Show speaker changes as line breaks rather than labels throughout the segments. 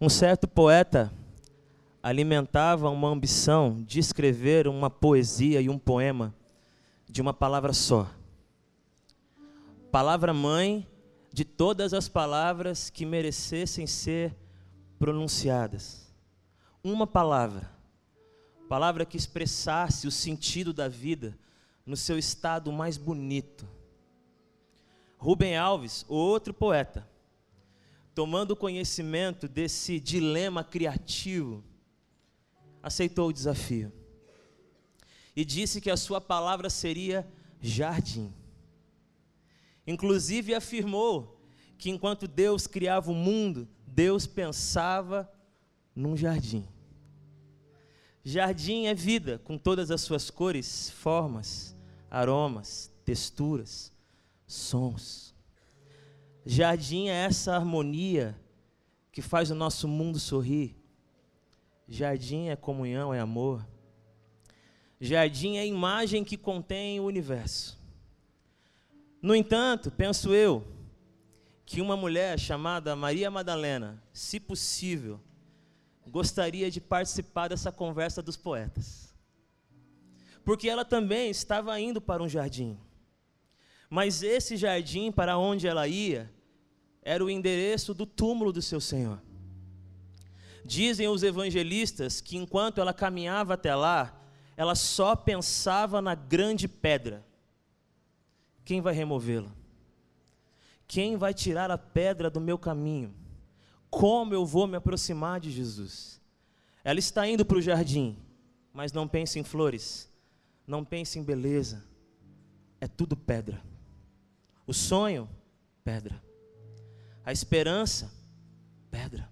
Um certo poeta alimentava uma ambição de escrever uma poesia e um poema de uma palavra só. Palavra mãe de todas as palavras que merecessem ser pronunciadas. Uma palavra. Palavra que expressasse o sentido da vida no seu estado mais bonito. Rubem Alves, outro poeta, tomando conhecimento desse dilema criativo, aceitou o desafio e disse que a sua palavra seria jardim. Inclusive afirmou que enquanto Deus criava o mundo, Deus pensava num jardim. Jardim é vida, com todas as suas cores, formas, aromas, texturas, sons. Jardim é essa harmonia que faz o nosso mundo sorrir. Jardim é comunhão, é amor. Jardim é a imagem que contém o universo. No entanto, penso eu, que uma mulher chamada Maria Madalena, se possível, gostaria de participar dessa conversa dos poetas. Porque ela também estava indo para um jardim. Mas esse jardim para onde ela ia era o endereço do túmulo do seu Senhor. Dizem os evangelistas que enquanto ela caminhava até lá, ela só pensava na grande pedra. Quem vai removê-la? Quem vai tirar a pedra do meu caminho? Como eu vou me aproximar de Jesus? Ela está indo para o jardim, mas não pensa em flores, não pensa em beleza, é tudo pedra. O sonho, pedra. A esperança, pedra.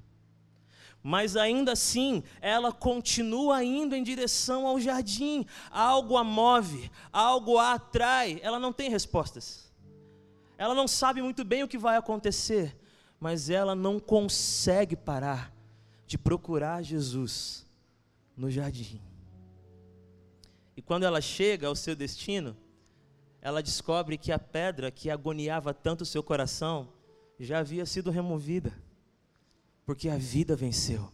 Mas ainda assim, ela continua indo em direção ao jardim. Algo a move, algo a atrai. Ela não tem respostas. Ela não sabe muito bem o que vai acontecer, mas ela não consegue parar de procurar Jesus no jardim. E quando ela chega ao seu destino, ela descobre que a pedra que agoniava tanto o seu coração já havia sido removida porque a vida venceu.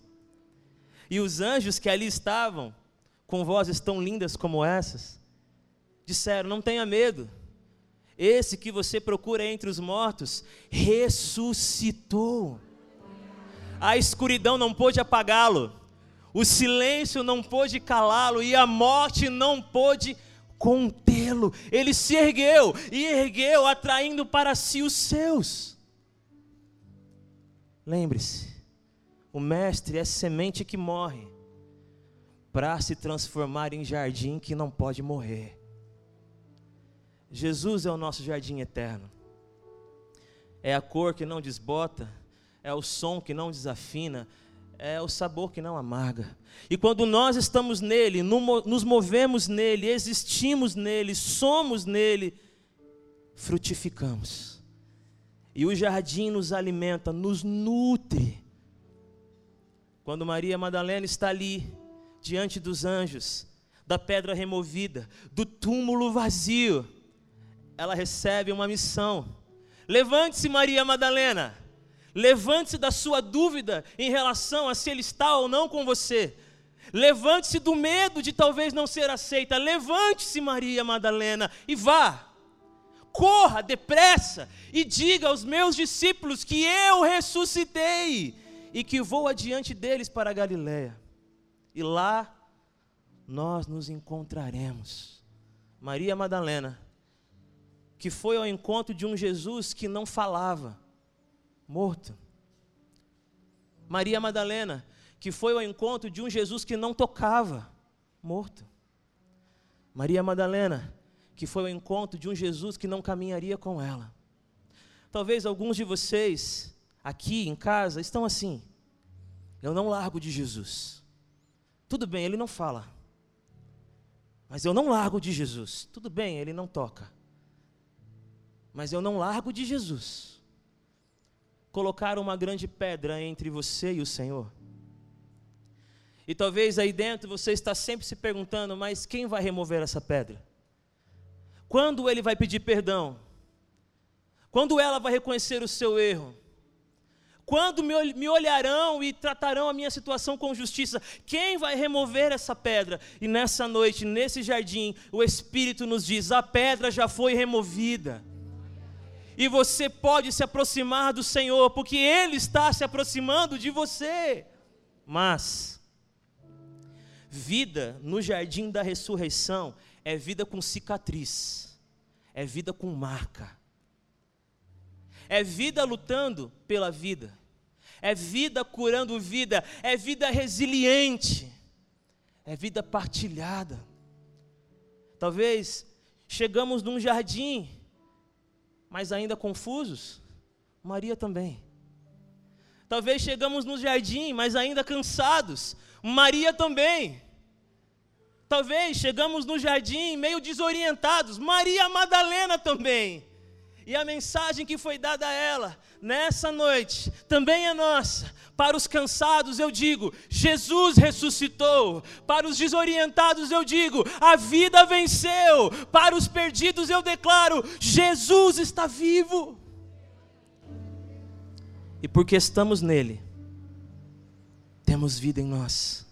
E os anjos que ali estavam, com vozes tão lindas como essas, disseram: Não tenha medo, esse que você procura entre os mortos ressuscitou. A escuridão não pôde apagá-lo, o silêncio não pôde calá-lo, e a morte não pôde contê-lo. Ele se ergueu e ergueu, atraindo para si os seus. Lembre-se, o mestre é semente que morre para se transformar em jardim que não pode morrer. Jesus é o nosso jardim eterno. É a cor que não desbota, é o som que não desafina, é o sabor que não amarga. E quando nós estamos nele, nos movemos nele, existimos nele, somos nele, frutificamos. E o jardim nos alimenta, nos nutre quando Maria Madalena está ali, diante dos anjos, da pedra removida, do túmulo vazio, ela recebe uma missão. Levante-se, Maria Madalena. Levante-se da sua dúvida em relação a se ele está ou não com você. Levante-se do medo de talvez não ser aceita. Levante-se, Maria Madalena, e vá. Corra depressa e diga aos meus discípulos que eu ressuscitei e que vou adiante deles para a Galiléia. E lá nós nos encontraremos. Maria Madalena, que foi ao encontro de um Jesus que não falava, morto. Maria Madalena, que foi ao encontro de um Jesus que não tocava, morto. Maria Madalena, que foi ao encontro de um Jesus que não caminharia com ela. Talvez alguns de vocês aqui em casa estão assim. Eu não largo de Jesus. Tudo bem, ele não fala. Mas eu não largo de Jesus. Tudo bem, ele não toca. Mas eu não largo de Jesus. Colocar uma grande pedra entre você e o Senhor. E talvez aí dentro você está sempre se perguntando, mas quem vai remover essa pedra? Quando ele vai pedir perdão? Quando ela vai reconhecer o seu erro? Quando me olharão e tratarão a minha situação com justiça? Quem vai remover essa pedra? E nessa noite, nesse jardim, o Espírito nos diz: a pedra já foi removida. E você pode se aproximar do Senhor, porque Ele está se aproximando de você. Mas, vida no jardim da ressurreição é vida com cicatriz, é vida com marca. É vida lutando pela vida, é vida curando vida, é vida resiliente, é vida partilhada. Talvez chegamos num jardim, mas ainda confusos, Maria também. Talvez chegamos no jardim, mas ainda cansados, Maria também. Talvez chegamos no jardim meio desorientados, Maria Madalena também. E a mensagem que foi dada a ela nessa noite também é nossa. Para os cansados eu digo: Jesus ressuscitou. Para os desorientados eu digo: a vida venceu. Para os perdidos eu declaro: Jesus está vivo. E porque estamos nele, temos vida em nós.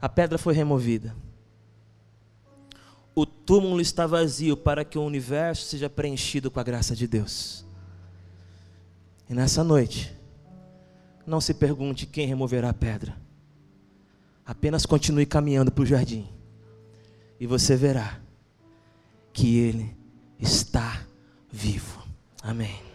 A pedra foi removida o túmulo está vazio para que o universo seja preenchido com a graça de Deus. E nessa noite, não se pergunte quem removerá a pedra. Apenas continue caminhando para o jardim. E você verá que Ele está vivo. Amém.